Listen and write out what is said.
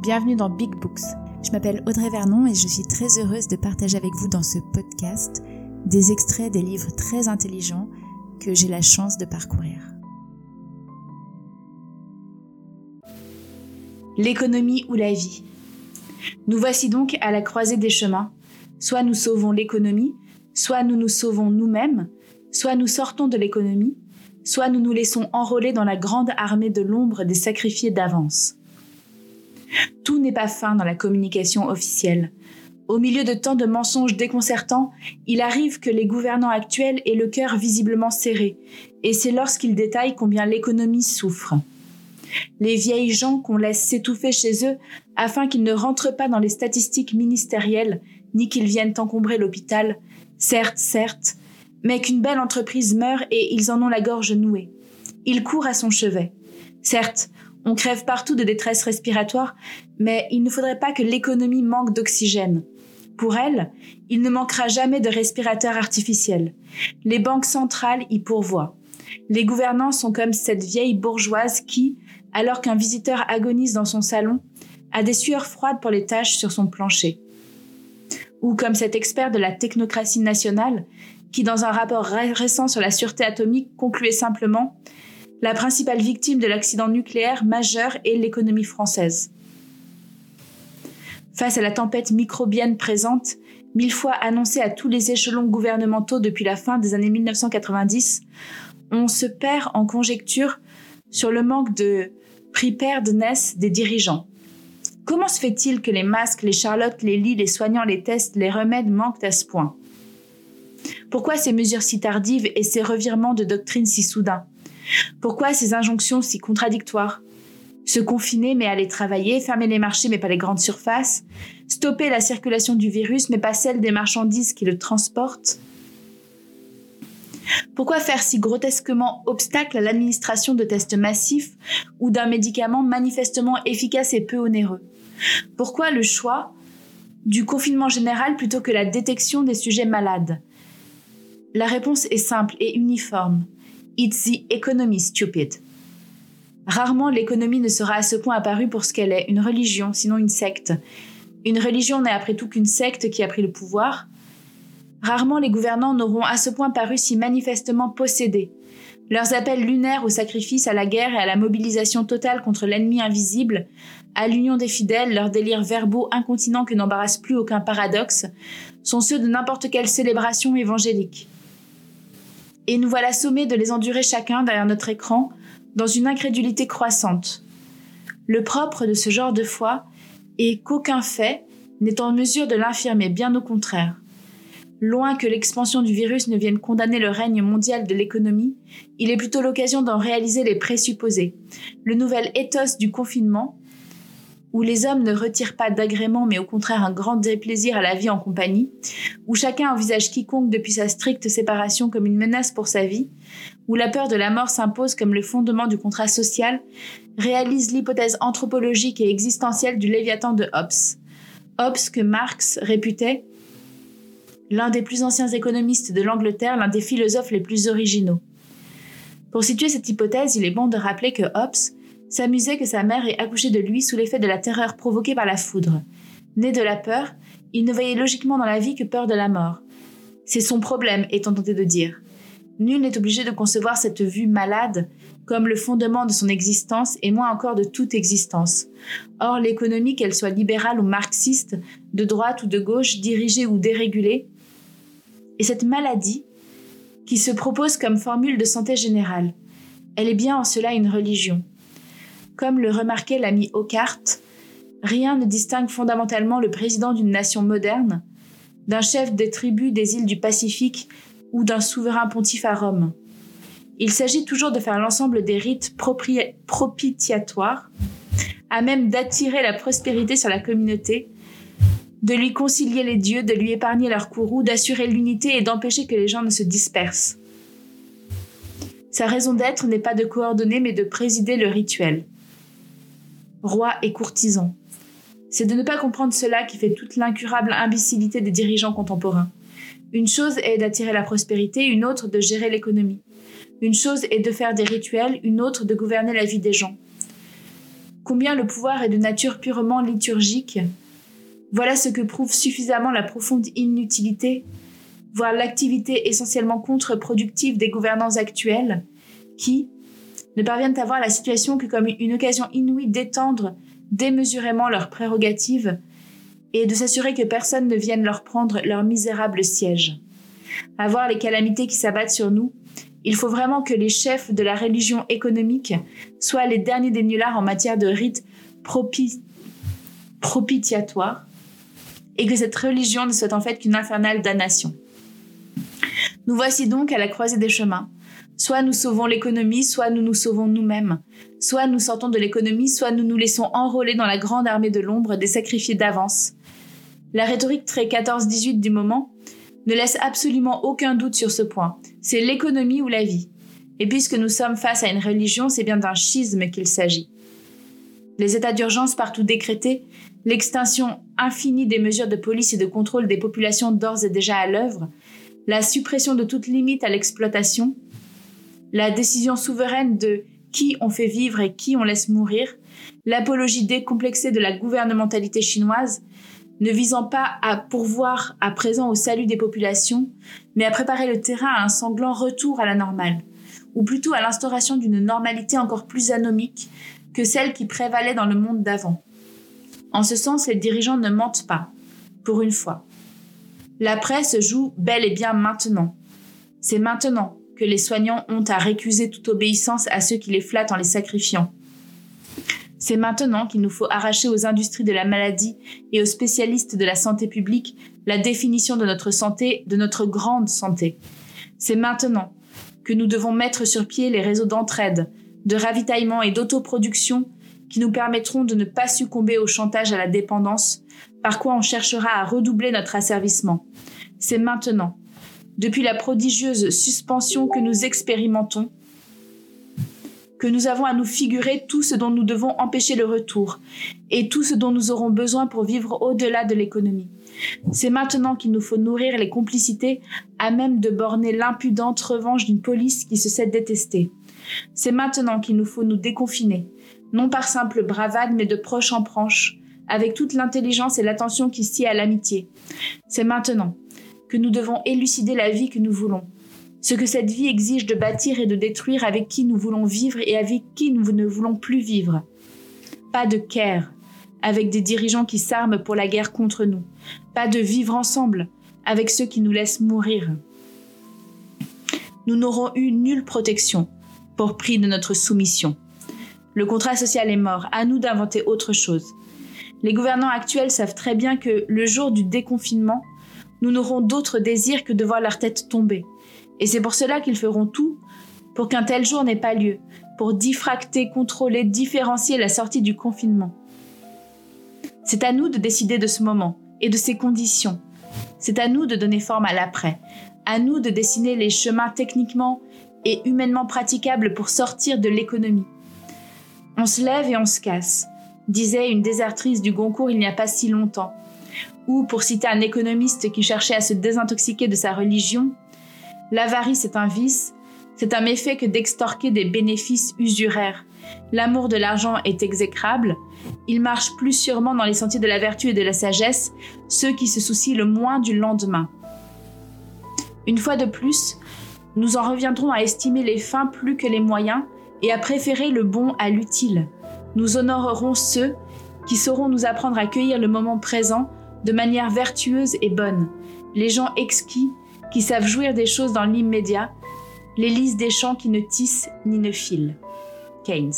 bienvenue dans Big Books. Je m'appelle Audrey Vernon et je suis très heureuse de partager avec vous dans ce podcast des extraits des livres très intelligents que j'ai la chance de parcourir. L'économie ou la vie. Nous voici donc à la croisée des chemins. Soit nous sauvons l'économie, soit nous nous sauvons nous-mêmes, soit nous sortons de l'économie, soit nous nous laissons enrôler dans la grande armée de l'ombre des sacrifiés d'avance. Tout n'est pas fin dans la communication officielle. Au milieu de tant de mensonges déconcertants, il arrive que les gouvernants actuels aient le cœur visiblement serré, et c'est lorsqu'ils détaillent combien l'économie souffre. Les vieilles gens qu'on laisse s'étouffer chez eux afin qu'ils ne rentrent pas dans les statistiques ministérielles, ni qu'ils viennent encombrer l'hôpital, certes, certes, mais qu'une belle entreprise meurt et ils en ont la gorge nouée. Ils courent à son chevet. Certes, on crève partout de détresse respiratoire, mais il ne faudrait pas que l'économie manque d'oxygène. Pour elle, il ne manquera jamais de respirateurs artificiels. Les banques centrales y pourvoient. Les gouvernants sont comme cette vieille bourgeoise qui, alors qu'un visiteur agonise dans son salon, a des sueurs froides pour les tâches sur son plancher. Ou comme cet expert de la technocratie nationale qui, dans un rapport récent sur la sûreté atomique, concluait simplement la principale victime de l'accident nucléaire majeur est l'économie française. Face à la tempête microbienne présente, mille fois annoncée à tous les échelons gouvernementaux depuis la fin des années 1990, on se perd en conjecture sur le manque de preparedness des dirigeants. Comment se fait-il que les masques, les charlottes, les lits, les soignants, les tests, les remèdes manquent à ce point? Pourquoi ces mesures si tardives et ces revirements de doctrine si soudains? Pourquoi ces injonctions si contradictoires? Se confiner mais aller travailler, fermer les marchés mais pas les grandes surfaces, stopper la circulation du virus mais pas celle des marchandises qui le transportent? Pourquoi faire si grotesquement obstacle à l'administration de tests massifs ou d'un médicament manifestement efficace et peu onéreux? Pourquoi le choix du confinement général plutôt que la détection des sujets malades? La réponse est simple et uniforme. It's the economy, stupid. Rarement l'économie ne sera à ce point apparue pour ce qu'elle est, une religion, sinon une secte. Une religion n'est après tout qu'une secte qui a pris le pouvoir. Rarement les gouvernants n'auront à ce point paru si manifestement possédés. Leurs appels lunaires au sacrifice, à la guerre et à la mobilisation totale contre l'ennemi invisible, à l'union des fidèles, leurs délires verbaux incontinents que n'embarrasse plus aucun paradoxe, sont ceux de n'importe quelle célébration évangélique et nous voilà sommés de les endurer chacun derrière notre écran dans une incrédulité croissante. Le propre de ce genre de foi est qu'aucun fait n'est en mesure de l'infirmer, bien au contraire. Loin que l'expansion du virus ne vienne condamner le règne mondial de l'économie, il est plutôt l'occasion d'en réaliser les présupposés. Le nouvel ethos du confinement où les hommes ne retirent pas d'agrément mais au contraire un grand déplaisir à la vie en compagnie, où chacun envisage quiconque depuis sa stricte séparation comme une menace pour sa vie, où la peur de la mort s'impose comme le fondement du contrat social, réalise l'hypothèse anthropologique et existentielle du Léviathan de Hobbes. Hobbes que Marx réputait l'un des plus anciens économistes de l'Angleterre, l'un des philosophes les plus originaux. Pour situer cette hypothèse, il est bon de rappeler que Hobbes s'amusait que sa mère ait accouché de lui sous l'effet de la terreur provoquée par la foudre. Né de la peur, il ne voyait logiquement dans la vie que peur de la mort. C'est son problème, étant tenté de dire. Nul n'est obligé de concevoir cette vue malade comme le fondement de son existence et moins encore de toute existence. Or, l'économie, qu'elle soit libérale ou marxiste, de droite ou de gauche, dirigée ou dérégulée, est cette maladie qui se propose comme formule de santé générale. Elle est bien en cela une religion. Comme le remarquait l'ami Ockart, rien ne distingue fondamentalement le président d'une nation moderne d'un chef des tribus des îles du Pacifique ou d'un souverain pontife à Rome. Il s'agit toujours de faire l'ensemble des rites propitiatoires, à même d'attirer la prospérité sur la communauté, de lui concilier les dieux, de lui épargner leurs courroux, d'assurer l'unité et d'empêcher que les gens ne se dispersent. Sa raison d'être n'est pas de coordonner mais de présider le rituel roi et courtisan. C'est de ne pas comprendre cela qui fait toute l'incurable imbécilité des dirigeants contemporains. Une chose est d'attirer la prospérité, une autre de gérer l'économie. Une chose est de faire des rituels, une autre de gouverner la vie des gens. combien le pouvoir est de nature purement liturgique? Voilà ce que prouve suffisamment la profonde inutilité, voire l'activité essentiellement contre-productive des gouvernants actuels, qui ne parviennent à voir la situation que comme une occasion inouïe d'étendre démesurément leurs prérogatives et de s'assurer que personne ne vienne leur prendre leur misérable siège. À voir les calamités qui s'abattent sur nous, il faut vraiment que les chefs de la religion économique soient les derniers des nullards en matière de rites propitiatoires et que cette religion ne soit en fait qu'une infernale damnation. Nous voici donc à la croisée des chemins. Soit nous sauvons l'économie, soit nous nous sauvons nous-mêmes. Soit nous sortons de l'économie, soit nous nous laissons enrôler dans la grande armée de l'ombre des sacrifiés d'avance. La rhétorique très 14-18 du moment ne laisse absolument aucun doute sur ce point. C'est l'économie ou la vie. Et puisque nous sommes face à une religion, c'est bien d'un schisme qu'il s'agit. Les états d'urgence partout décrétés, l'extinction infinie des mesures de police et de contrôle des populations d'ores et déjà à l'œuvre, la suppression de toute limite à l'exploitation, la décision souveraine de qui on fait vivre et qui on laisse mourir, l'apologie décomplexée de la gouvernementalité chinoise, ne visant pas à pourvoir à présent au salut des populations, mais à préparer le terrain à un sanglant retour à la normale, ou plutôt à l'instauration d'une normalité encore plus anomique que celle qui prévalait dans le monde d'avant. En ce sens, les dirigeants ne mentent pas, pour une fois. La presse joue bel et bien maintenant. C'est maintenant que les soignants ont à récuser toute obéissance à ceux qui les flattent en les sacrifiant. C'est maintenant qu'il nous faut arracher aux industries de la maladie et aux spécialistes de la santé publique la définition de notre santé, de notre grande santé. C'est maintenant que nous devons mettre sur pied les réseaux d'entraide, de ravitaillement et d'autoproduction qui nous permettront de ne pas succomber au chantage à la dépendance, par quoi on cherchera à redoubler notre asservissement. C'est maintenant, depuis la prodigieuse suspension que nous expérimentons, que nous avons à nous figurer tout ce dont nous devons empêcher le retour et tout ce dont nous aurons besoin pour vivre au-delà de l'économie. C'est maintenant qu'il nous faut nourrir les complicités à même de borner l'impudente revanche d'une police qui se sait détester. C'est maintenant qu'il nous faut nous déconfiner, non par simple bravade, mais de proche en proche, avec toute l'intelligence et l'attention qui s'y à l'amitié. C'est maintenant que nous devons élucider la vie que nous voulons, ce que cette vie exige de bâtir et de détruire avec qui nous voulons vivre et avec qui nous ne voulons plus vivre. Pas de care avec des dirigeants qui s'arment pour la guerre contre nous. Pas de vivre ensemble avec ceux qui nous laissent mourir. Nous n'aurons eu nulle protection pour prix de notre soumission. Le contrat social est mort, à nous d'inventer autre chose. Les gouvernants actuels savent très bien que le jour du déconfinement, nous n'aurons d'autre désir que de voir leur tête tomber, et c'est pour cela qu'ils feront tout pour qu'un tel jour n'ait pas lieu, pour diffracter, contrôler, différencier la sortie du confinement. C'est à nous de décider de ce moment et de ses conditions. C'est à nous de donner forme à l'après, à nous de dessiner les chemins techniquement et humainement praticables pour sortir de l'économie. On se lève et on se casse, disait une désertrice du Goncourt il n'y a pas si longtemps. Ou, pour citer un économiste qui cherchait à se désintoxiquer de sa religion, L'avarice est un vice, c'est un méfait que d'extorquer des bénéfices usuraires. L'amour de l'argent est exécrable, il marche plus sûrement dans les sentiers de la vertu et de la sagesse ceux qui se soucient le moins du lendemain. Une fois de plus, nous en reviendrons à estimer les fins plus que les moyens et à préférer le bon à l'utile. Nous honorerons ceux qui sauront nous apprendre à cueillir le moment présent de manière vertueuse et bonne, les gens exquis qui savent jouir des choses dans l'immédiat, l'hélice des champs qui ne tissent ni ne filent. Keynes.